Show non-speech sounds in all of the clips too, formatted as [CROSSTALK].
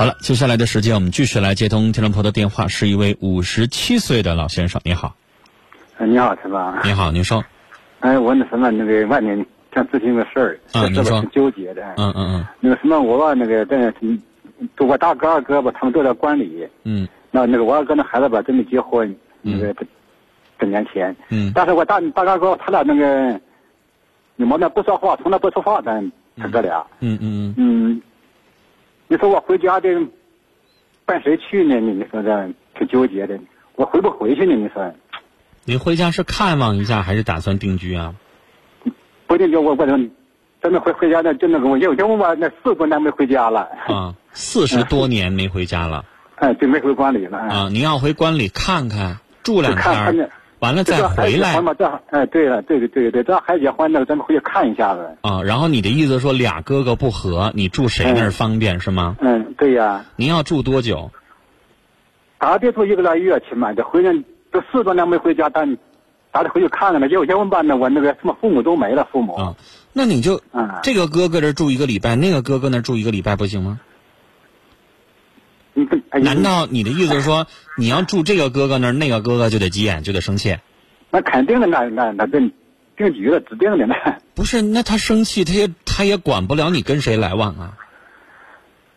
好了，接下来的时间我们继续来接通听众朋友的电话，是一位五十七岁的老先生，你好。哎，你好，陈芳。你好，您说。哎，我那什么，那个外面想咨询个事儿，啊，您说。挺纠结的。嗯嗯嗯。那个什么，我吧，那个在，就我大哥二哥吧，他们都在管理。嗯。那那个我二哥那孩子吧，准备结婚，那个这年前。嗯。但是我大大哥哥他俩那个，你们那不说话，从来不说话，咱他哥俩。嗯嗯嗯。嗯。你说我回家的，伴谁去呢？你你说这挺纠结的，我回不回去呢？你说。你回家是看望一下，还是打算定居啊？不定居，我我真的回回家那就那个我有因为我那四十多年没回家了。啊，四十多年没回家了。[LAUGHS] 哎，就没回关里了。啊，您要回关里看看，住两天，完了再回来。这哎，对了，对对对对，这孩子结婚了，咱们回去看一下子。啊，然后你的意思说俩哥哥不和，你住谁那儿方便是吗？嗯，对呀。您要住多久？大得住一个来月，起码得回来。这四多年没回家，但咱得回去看看了。有结婚办呢，我那个什么父母都没了，父母。啊，那你就这个哥哥这住一个礼拜，那个哥哥那住一个礼拜不行吗？难道你的意思是说，你要住这个哥哥那儿，那个哥哥就得急眼，就得生气？那肯定的，那那那定定局了，指定的那。不是，那他生气，他也他也管不了你跟谁来往啊。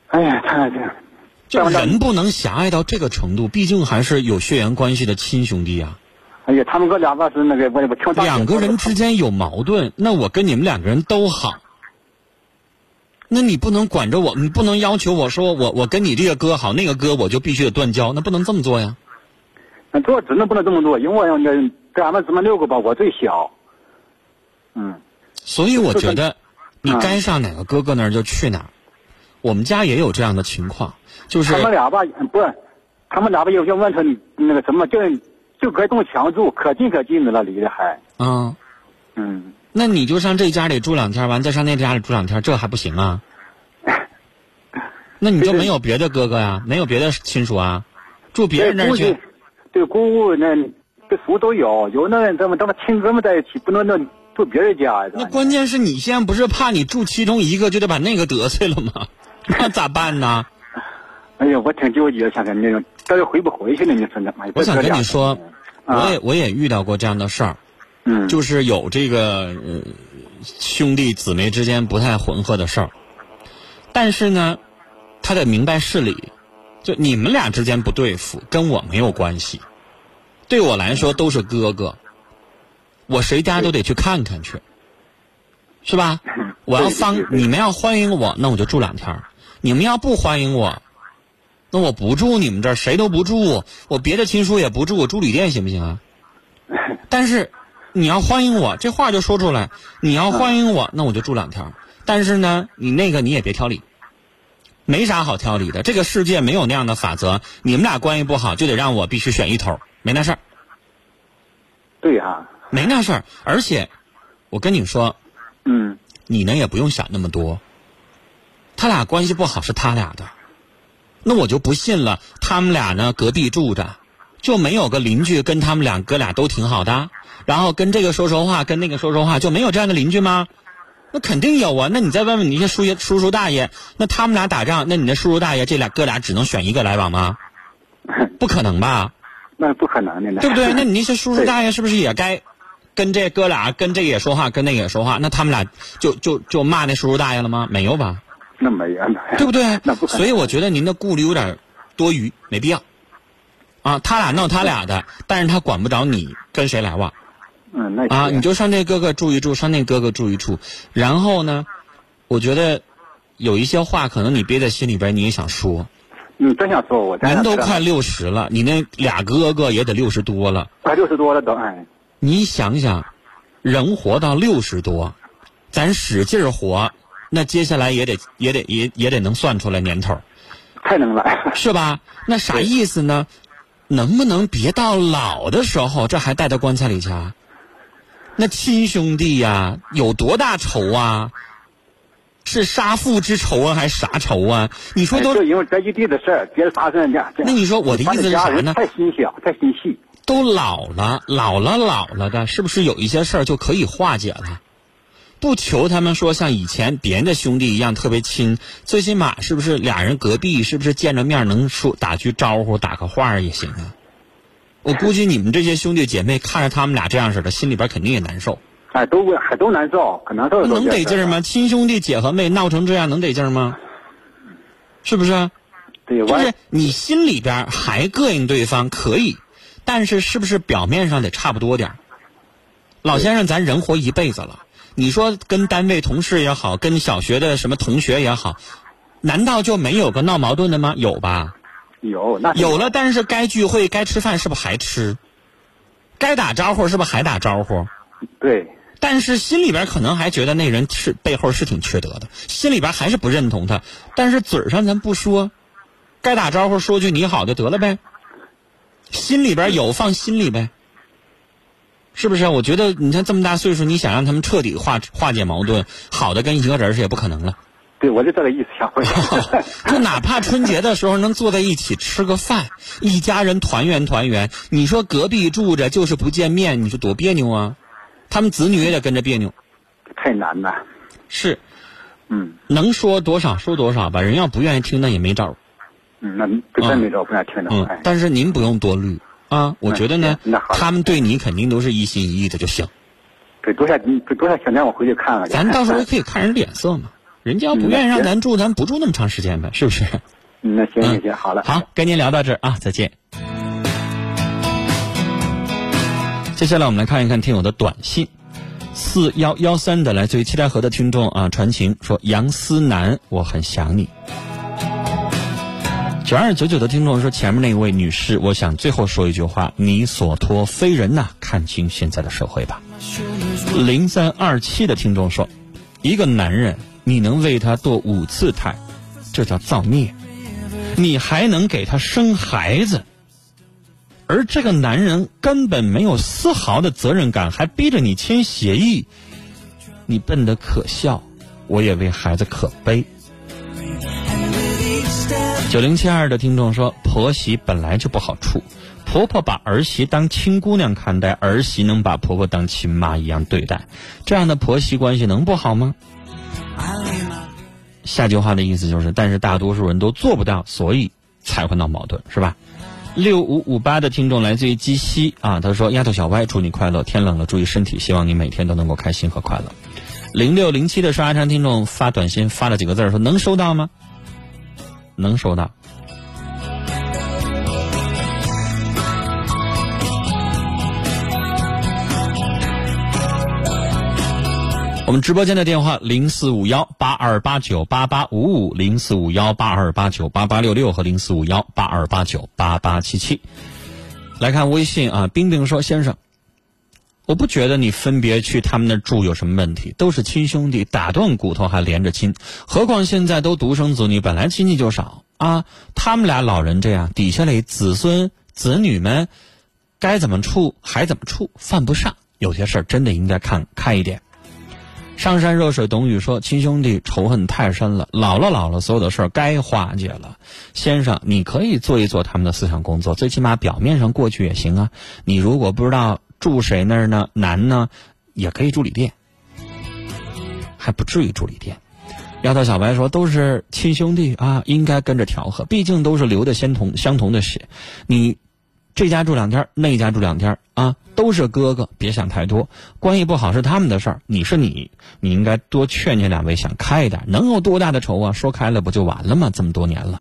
哎呀，他这。就人不能狭隘到这个程度，毕竟还是有血缘关系的亲兄弟啊。哎呀，他们哥俩吧是那个我我听两个人之间有矛盾，那我跟你们两个人都好。那你不能管着我，你不能要求我说我我跟你这个哥好，那个哥我就必须得断交，那不能这么做呀。那做只能不能这么做，因为我那咱们姊妹六个吧，我最小。嗯。所以我觉得，你该上哪个哥哥那儿就去哪儿。我们家也有这样的情况。就是他们俩吧，不，他们俩吧有些问题，那个什么，就就隔栋墙住，可近可近的了，离得还。嗯，嗯。那你就上这家里住两天，完再上那家里住两天，这还不行啊？[LAUGHS] 那你就没有别的哥哥呀？没有别的亲属啊？住别人那去？对，姑姑那这福都有，有那咱们咱们亲哥们在一起，不能那住别人家。那关键是你现在不是怕你住其中一个就得把那个得罪了吗？[LAUGHS] 那咋办呢？哎呀，我挺纠结，现在那种到底回不回去呢？你说怎么？我想跟你说，我也我也遇到过这样的事儿，嗯，就是有这个兄弟姊妹之间不太混合的事儿，但是呢，他得明白事理，就你们俩之间不对付，跟我没有关系，对我来说都是哥哥，我谁家都得去看看去，是吧？我要方你们要欢迎我，那我就住两天；你们要不欢迎我。那我不住你们这儿，谁都不住，我别的亲属也不住，我住旅店行不行啊？[LAUGHS] 但是你要欢迎我，这话就说出来。你要欢迎我，那我就住两天。但是呢，你那个你也别挑理，没啥好挑理的。这个世界没有那样的法则，你们俩关系不好就得让我必须选一头，没那事儿。对呀，没那事儿。而且我跟你说，嗯，你呢也不用想那么多。他俩关系不好是他俩的。那我就不信了，他们俩呢隔壁住着，就没有个邻居跟他们俩哥俩都挺好的，然后跟这个说说话，跟那个说说话，就没有这样的邻居吗？那肯定有啊。那你再问问你那些叔爷、叔叔大爷，那他们俩打仗，那你那叔叔大爷这俩哥俩只能选一个来往吗？不可能吧？那不可能的，对不对？那你那些叔叔大爷是不是也该跟这哥俩跟这个也说话，跟那个也说话？那他们俩就就就骂那叔叔大爷了吗？没有吧？那没有，对不对？那不所以我觉得您的顾虑有点多余，没必要。啊，他俩闹他俩的，但是他管不着你跟谁来往。嗯，那啊，你就上这哥哥住一住，上那哥哥住一住。然后呢，我觉得有一些话可能你憋在心里边，你也想说。你真想说，我人都快六十了，你那俩哥哥也得六十多了。快六十多了都哎。你想想，人活到六十多，咱使劲活。那接下来也得也得也也得能算出来年头，太能了，是吧？那啥意思呢？能不能别到老的时候，这还带到棺材里去？啊？那亲兄弟呀，有多大仇啊？是杀父之仇啊，还是啥仇啊？你说都是因为这一地的事儿，别的啥事儿呢？那你说我的意思是啥呢？太心小，太心细。都老了，老了，老了的，是不是有一些事儿就可以化解了？不求他们说像以前别人的兄弟一样特别亲，最起码是不是俩人隔壁是不是见着面能说打句招呼、打个话也行啊？我估计你们这些兄弟姐妹看着他们俩这样似的，心里边肯定也难受。哎，都还都难受，可难受。能得劲儿吗？亲兄弟姐和妹闹成这样，能得劲儿吗？是不是？对，就是你心里边还膈应对方可以，但是是不是表面上得差不多点儿？老先生，咱人活一辈子了，你说跟单位同事也好，跟小学的什么同学也好，难道就没有个闹矛盾的吗？有吧？有，那有了，但是该聚会、该吃饭是不是还吃？该打招呼是不是还打招呼？对。但是心里边可能还觉得那人是背后是挺缺德的，心里边还是不认同他，但是嘴上咱不说，该打招呼说句你好就得了呗。心里边有放心里呗，是不是？我觉得你看这么大岁数，你想让他们彻底化化解矛盾，好的跟一个人是也不可能了。对，我就这个意思，想回 [LAUGHS] [LAUGHS] 就哪怕春节的时候能坐在一起吃个饭，一家人团圆团圆，你说隔壁住着就是不见面，你说多别扭啊？他们子女也得跟着别扭，太难了。是，嗯，能说多少说多少吧。人要不愿意听，那也没招嗯，那真没招，不愿意听的。嗯，但是您不用多虑啊。我觉得呢，他们对你肯定都是一心一意的就行。对，多下多少想让我回去看看。咱到时候可以看人脸色嘛。人家要不愿意让咱住，咱不住那么长时间呗，是不是？嗯，那行行行，好了。好，跟您聊到这儿啊，再见。接下来我们来看一看听友的短信，四幺幺三的来自于七台河的听众啊，传情说杨思南，我很想你。九二九九的听众说前面那位女士，我想最后说一句话：你所托非人呐，看清现在的社会吧。零三二七的听众说，一个男人你能为他堕五次胎，这叫造孽，你还能给他生孩子。而这个男人根本没有丝毫的责任感，还逼着你签协议，你笨得可笑，我也为孩子可悲。九零七二的听众说，婆媳本来就不好处，婆婆把儿媳当亲姑娘看待，儿媳能把婆婆当亲妈一样对待，这样的婆媳关系能不好吗？下句话的意思就是，但是大多数人都做不到，所以才会闹矛盾，是吧？六五五八的听众来自于鸡西啊，他说：“丫头小歪，祝你快乐，天冷了注意身体，希望你每天都能够开心和快乐。”零六零七的刷山听众发短信发了几个字说：“能收到吗？”能收到。我们直播间的电话零四五幺八二八九八八五五零四五幺八二八九八八六六和零四五幺八二八九八八七七，来看微信啊，冰冰说先生，我不觉得你分别去他们那住有什么问题，都是亲兄弟，打断骨头还连着亲，何况现在都独生子女，本来亲戚就少啊，他们俩老人这样，底下的子孙子女们该怎么处还怎么处，犯不上，有些事儿真的应该看开一点。上山热水董宇说：“亲兄弟仇恨太深了，老了老了，所有的事儿该化解了。先生，你可以做一做他们的思想工作，最起码表面上过去也行啊。你如果不知道住谁那儿呢，难呢，也可以住旅店，还不至于住旅店。”丫头小白说：“都是亲兄弟啊，应该跟着调和，毕竟都是流的相同相同的血。你这家住两天，那家住两天啊。”都是哥哥，别想太多。关系不好是他们的事儿，你是你，你应该多劝劝两位，想开一点。能有多大的仇啊？说开了不就完了吗？这么多年了。